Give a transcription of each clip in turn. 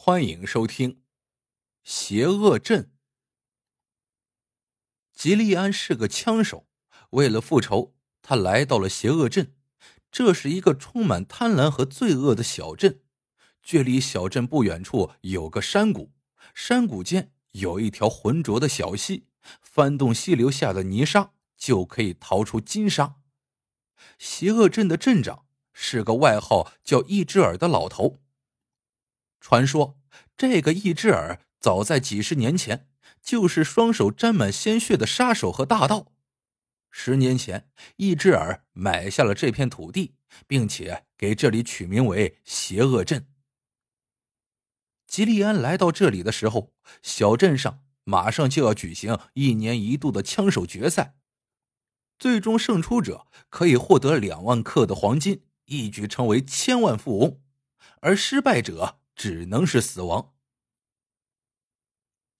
欢迎收听《邪恶镇》。吉利安是个枪手，为了复仇，他来到了邪恶镇。这是一个充满贪婪和罪恶的小镇。距离小镇不远处有个山谷，山谷间有一条浑浊的小溪，翻动溪流下的泥沙，就可以逃出金沙。邪恶镇的镇长是个外号叫一只耳的老头。传说，这个一只耳早在几十年前就是双手沾满鲜血的杀手和大盗。十年前，一只耳买下了这片土地，并且给这里取名为邪恶镇。吉利安来到这里的时候，小镇上马上就要举行一年一度的枪手决赛，最终胜出者可以获得两万克的黄金，一举成为千万富翁，而失败者。只能是死亡。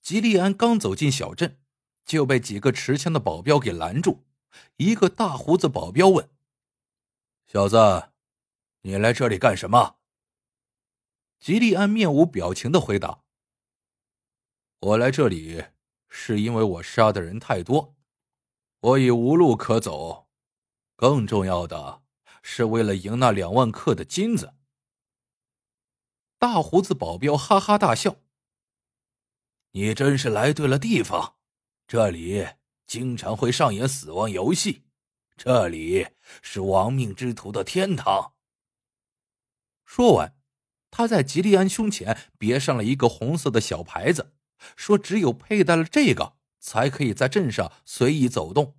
吉利安刚走进小镇，就被几个持枪的保镖给拦住。一个大胡子保镖问：“小子，你来这里干什么？”吉利安面无表情的回答：“我来这里是因为我杀的人太多，我已无路可走。更重要的是为了赢那两万克的金子。”大胡子保镖哈哈大笑：“你真是来对了地方，这里经常会上演死亡游戏，这里是亡命之徒的天堂。”说完，他在吉利安胸前别上了一个红色的小牌子，说：“只有佩戴了这个，才可以在镇上随意走动。”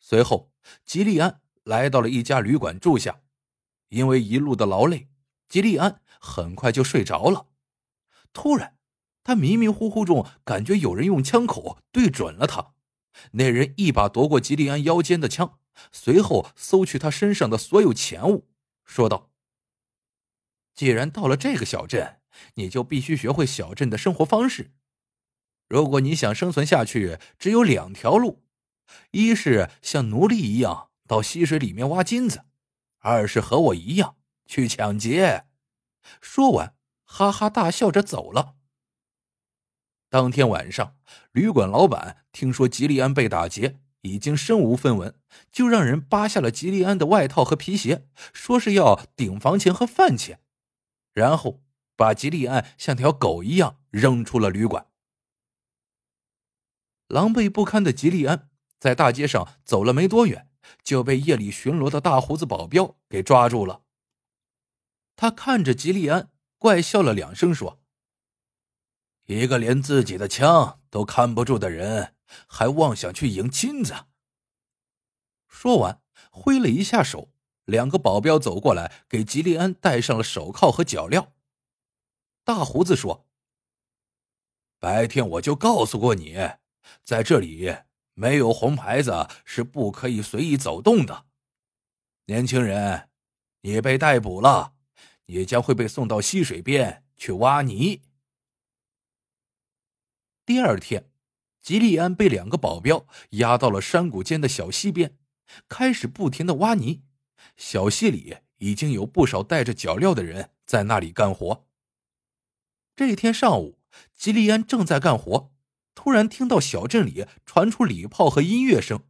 随后，吉利安来到了一家旅馆住下，因为一路的劳累。吉利安很快就睡着了。突然，他迷迷糊糊中感觉有人用枪口对准了他。那人一把夺过吉利安腰间的枪，随后搜去他身上的所有钱物，说道：“既然到了这个小镇，你就必须学会小镇的生活方式。如果你想生存下去，只有两条路：一是像奴隶一样到溪水里面挖金子；二是和我一样。”去抢劫！说完，哈哈大笑着走了。当天晚上，旅馆老板听说吉利安被打劫，已经身无分文，就让人扒下了吉利安的外套和皮鞋，说是要顶房钱和饭钱，然后把吉利安像条狗一样扔出了旅馆。狼狈不堪的吉利安在大街上走了没多远，就被夜里巡逻的大胡子保镖给抓住了。他看着吉利安，怪笑了两声，说：“一个连自己的枪都看不住的人，还妄想去赢金子。”说完，挥了一下手，两个保镖走过来，给吉利安戴上了手铐和脚镣。大胡子说：“白天我就告诉过你，在这里没有红牌子是不可以随意走动的。年轻人，你被逮捕了。”也将会被送到溪水边去挖泥。第二天，吉利安被两个保镖押到了山谷间的小溪边，开始不停的挖泥。小溪里已经有不少带着脚镣的人在那里干活。这一天上午，吉利安正在干活，突然听到小镇里传出礼炮和音乐声。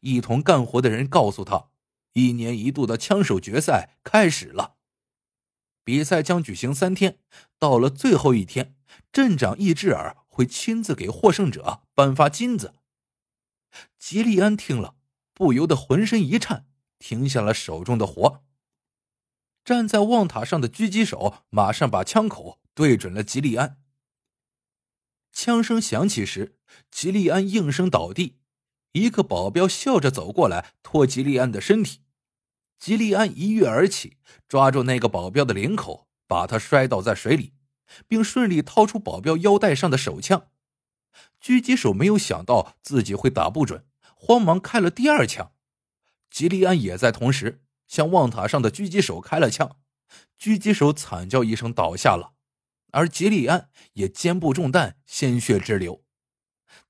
一同干活的人告诉他，一年一度的枪手决赛开始了。比赛将举行三天，到了最后一天，镇长易志尔会亲自给获胜者颁发金子。吉利安听了，不由得浑身一颤，停下了手中的活。站在望塔上的狙击手马上把枪口对准了吉利安。枪声响起时，吉利安应声倒地，一个保镖笑着走过来，拖吉利安的身体。吉利安一跃而起，抓住那个保镖的领口，把他摔倒在水里，并顺利掏出保镖腰带上的手枪。狙击手没有想到自己会打不准，慌忙开了第二枪。吉利安也在同时向望塔上的狙击手开了枪，狙击手惨叫一声倒下了，而吉利安也肩部中弹，鲜血直流。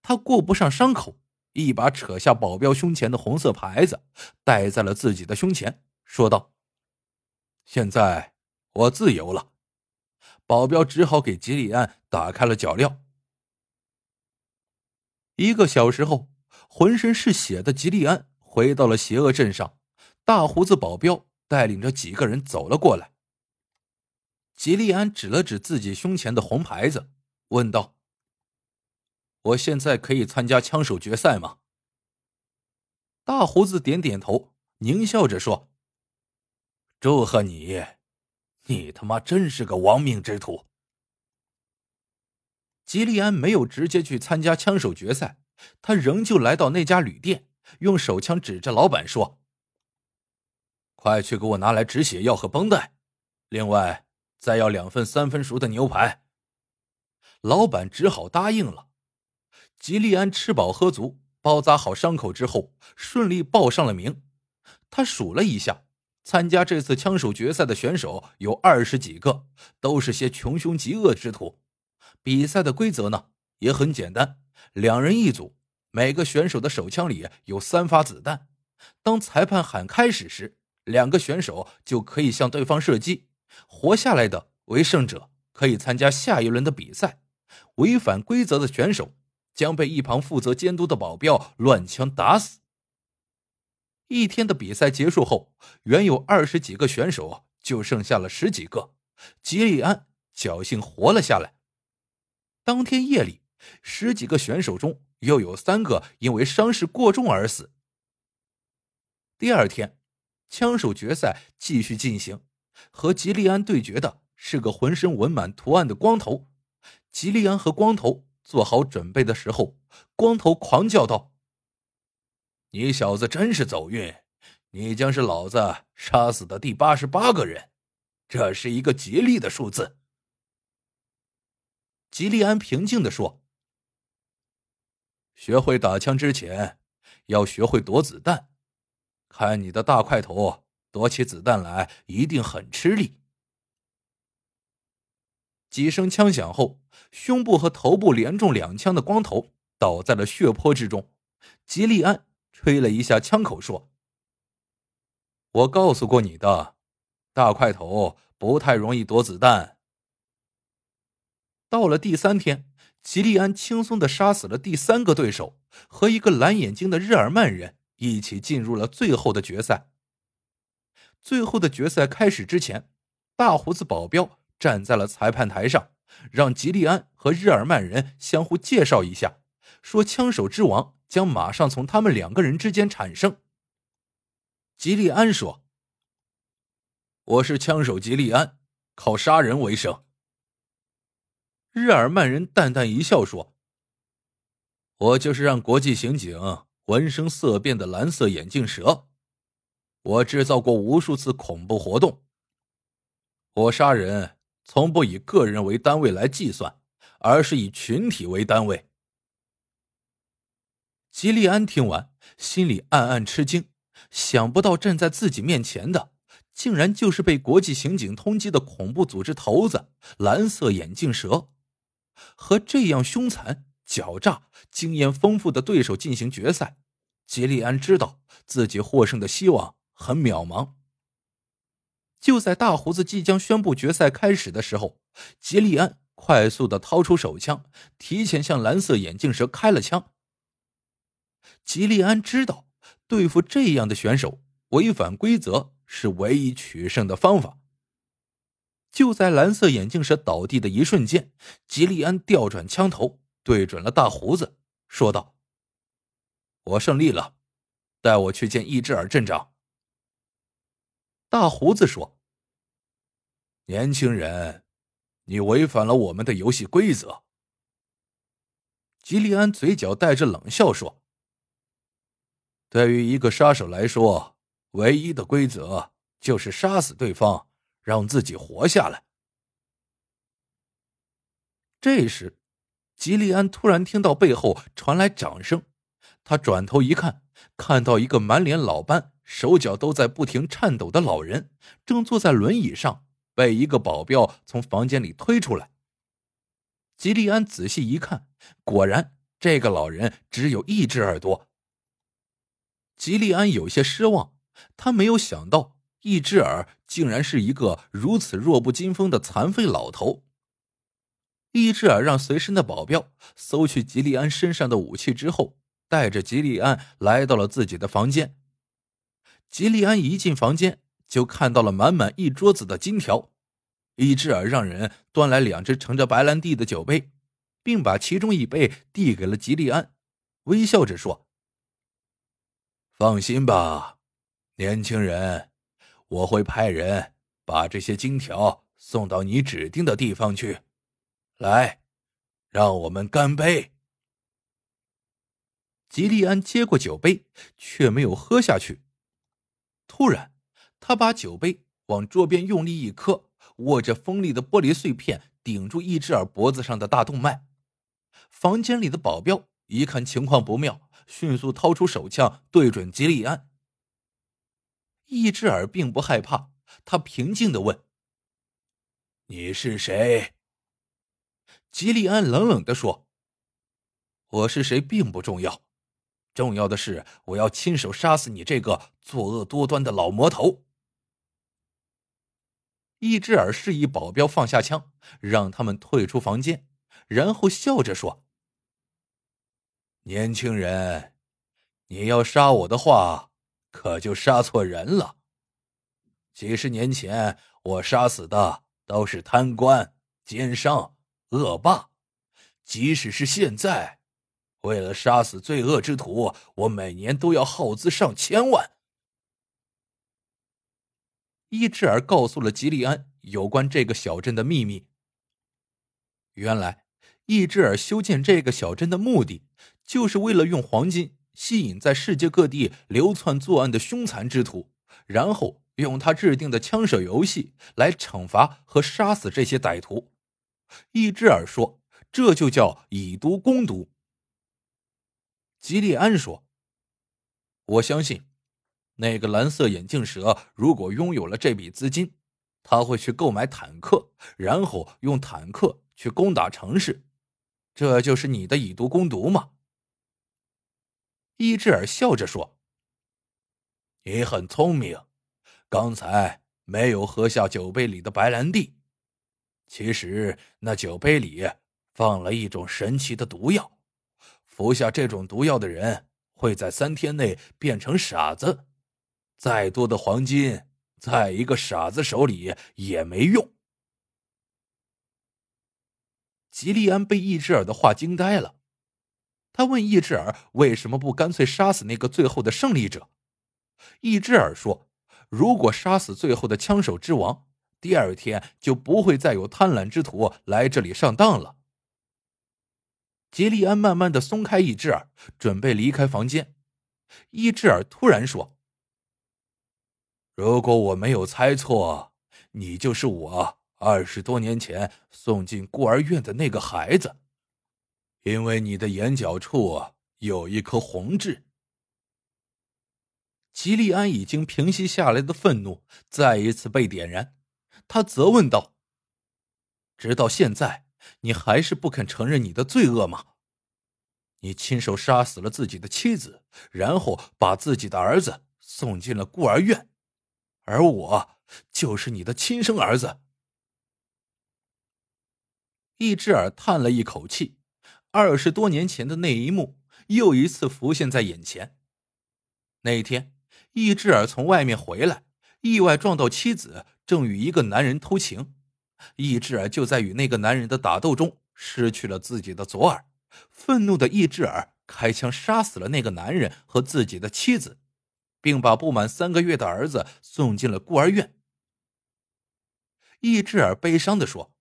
他顾不上伤口。一把扯下保镖胸前的红色牌子，戴在了自己的胸前，说道：“现在我自由了。”保镖只好给吉利安打开了脚镣。一个小时后，浑身是血的吉利安回到了邪恶镇上，大胡子保镖带领着几个人走了过来。吉利安指了指自己胸前的红牌子，问道：“我现在可以参加枪手决赛吗？”大胡子点点头，狞笑着说：“祝贺你，你他妈真是个亡命之徒。”吉利安没有直接去参加枪手决赛，他仍旧来到那家旅店，用手枪指着老板说：“快去给我拿来止血药和绷带，另外再要两份三分熟的牛排。”老板只好答应了。吉利安吃饱喝足。包扎好伤口之后，顺利报上了名。他数了一下，参加这次枪手决赛的选手有二十几个，都是些穷凶极恶之徒。比赛的规则呢也很简单，两人一组，每个选手的手枪里有三发子弹。当裁判喊开始时，两个选手就可以向对方射击，活下来的为胜者，可以参加下一轮的比赛。违反规则的选手。将被一旁负责监督的保镖乱枪打死。一天的比赛结束后，原有二十几个选手就剩下了十几个。吉利安侥幸活了下来。当天夜里，十几个选手中又有三个因为伤势过重而死。第二天，枪手决赛继续进行，和吉利安对决的是个浑身纹满图案的光头。吉利安和光头。做好准备的时候，光头狂叫道：“你小子真是走运，你将是老子杀死的第八十八个人，这是一个吉利的数字。”吉利安平静的说：“学会打枪之前，要学会躲子弹。看你的大块头，躲起子弹来一定很吃力。”几声枪响后，胸部和头部连中两枪的光头倒在了血泊之中。吉利安吹了一下枪口，说：“我告诉过你的，大块头不太容易躲子弹。”到了第三天，吉利安轻松的杀死了第三个对手，和一个蓝眼睛的日耳曼人一起进入了最后的决赛。最后的决赛开始之前，大胡子保镖。站在了裁判台上，让吉利安和日耳曼人相互介绍一下，说枪手之王将马上从他们两个人之间产生。吉利安说：“我是枪手吉利安，靠杀人为生。”日耳曼人淡淡一笑说：“我就是让国际刑警闻声色变的蓝色眼镜蛇，我制造过无数次恐怖活动，我杀人。”从不以个人为单位来计算，而是以群体为单位。吉利安听完，心里暗暗吃惊，想不到站在自己面前的，竟然就是被国际刑警通缉的恐怖组织头子——蓝色眼镜蛇。和这样凶残、狡诈、经验丰富的对手进行决赛，吉利安知道自己获胜的希望很渺茫。就在大胡子即将宣布决赛开始的时候，吉利安快速的掏出手枪，提前向蓝色眼镜蛇开了枪。吉利安知道，对付这样的选手，违反规则是唯一取胜的方法。就在蓝色眼镜蛇倒地的一瞬间，吉利安调转枪头，对准了大胡子，说道：“我胜利了，带我去见易志尔镇长。”大胡子说：“年轻人，你违反了我们的游戏规则。”吉利安嘴角带着冷笑说：“对于一个杀手来说，唯一的规则就是杀死对方，让自己活下来。”这时，吉利安突然听到背后传来掌声，他转头一看，看到一个满脸老斑。手脚都在不停颤抖的老人，正坐在轮椅上，被一个保镖从房间里推出来。吉利安仔细一看，果然这个老人只有一只耳朵。吉利安有些失望，他没有想到一只耳竟然是一个如此弱不禁风的残废老头，一只耳让随身的保镖搜去吉利安身上的武器之后，带着吉利安来到了自己的房间。吉利安一进房间，就看到了满满一桌子的金条。伊志尔让人端来两只盛着白兰地的酒杯，并把其中一杯递给了吉利安，微笑着说：“放心吧，年轻人，我会派人把这些金条送到你指定的地方去。来，让我们干杯。”吉利安接过酒杯，却没有喝下去。突然，他把酒杯往桌边用力一磕。握着锋利的玻璃碎片顶住一只耳脖子上的大动脉，房间里的保镖一看情况不妙，迅速掏出手枪对准吉利安。一只耳并不害怕，他平静的问：“你是谁？”吉利安冷冷的说：“我是谁并不重要，重要的是我要亲手杀死你这个作恶多端的老魔头。”一只耳示意保镖放下枪，让他们退出房间，然后笑着说：“年轻人，你要杀我的话，可就杀错人了。几十年前，我杀死的都是贪官、奸商、恶霸；即使是现在，为了杀死罪恶之徒，我每年都要耗资上千万。”伊志尔告诉了吉利安有关这个小镇的秘密。原来，伊志尔修建这个小镇的目的，就是为了用黄金吸引在世界各地流窜作案的凶残之徒，然后用他制定的枪手游戏来惩罚和杀死这些歹徒。伊志尔说：“这就叫以毒攻毒。”吉利安说：“我相信。”那个蓝色眼镜蛇如果拥有了这笔资金，他会去购买坦克，然后用坦克去攻打城市。这就是你的以毒攻毒吗？伊志尔笑着说：“你很聪明，刚才没有喝下酒杯里的白兰地。其实那酒杯里放了一种神奇的毒药，服下这种毒药的人会在三天内变成傻子。”再多的黄金，在一个傻子手里也没用。吉利安被易志尔的话惊呆了，他问易志尔为什么不干脆杀死那个最后的胜利者。易志尔说：“如果杀死最后的枪手之王，第二天就不会再有贪婪之徒来这里上当了。”吉利安慢慢的松开易志尔，准备离开房间。易志尔突然说。如果我没有猜错，你就是我二十多年前送进孤儿院的那个孩子，因为你的眼角处有一颗红痣。吉利安已经平息下来的愤怒再一次被点燃，他责问道：“直到现在，你还是不肯承认你的罪恶吗？你亲手杀死了自己的妻子，然后把自己的儿子送进了孤儿院。”而我就是你的亲生儿子。易志尔叹了一口气，二十多年前的那一幕又一次浮现在眼前。那天，易志尔从外面回来，意外撞到妻子正与一个男人偷情，易志尔就在与那个男人的打斗中失去了自己的左耳。愤怒的易志尔开枪杀死了那个男人和自己的妻子。并把不满三个月的儿子送进了孤儿院。易志尔悲伤的说：“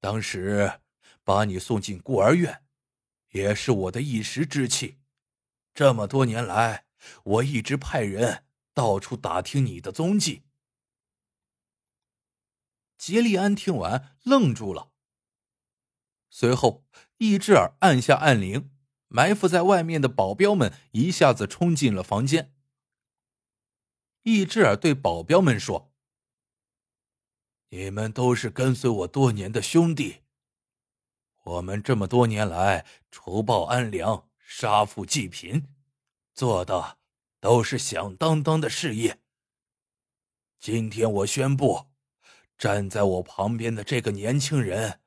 当时把你送进孤儿院，也是我的一时之气。这么多年来，我一直派人到处打听你的踪迹。”杰利安听完愣住了。随后，易志尔按下按铃。埋伏在外面的保镖们一下子冲进了房间。易志尔对保镖们说：“你们都是跟随我多年的兄弟，我们这么多年来除暴安良、杀富济贫，做的都是响当当的事业。今天我宣布，站在我旁边的这个年轻人，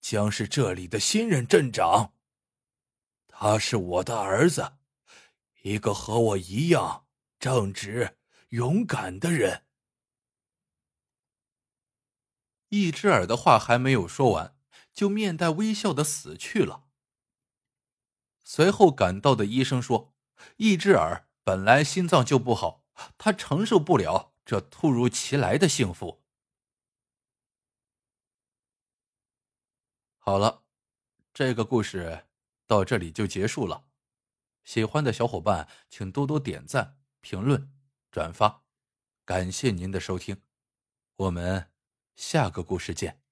将是这里的新任镇长。他是我的儿子，一个和我一样正直、勇敢的人。一只耳的话还没有说完，就面带微笑的死去了。随后赶到的医生说，一只耳本来心脏就不好，他承受不了这突如其来的幸福。好了，这个故事到这里就结束了。喜欢的小伙伴请多多点赞、评论、转发，感谢您的收听，我们。下个故事见。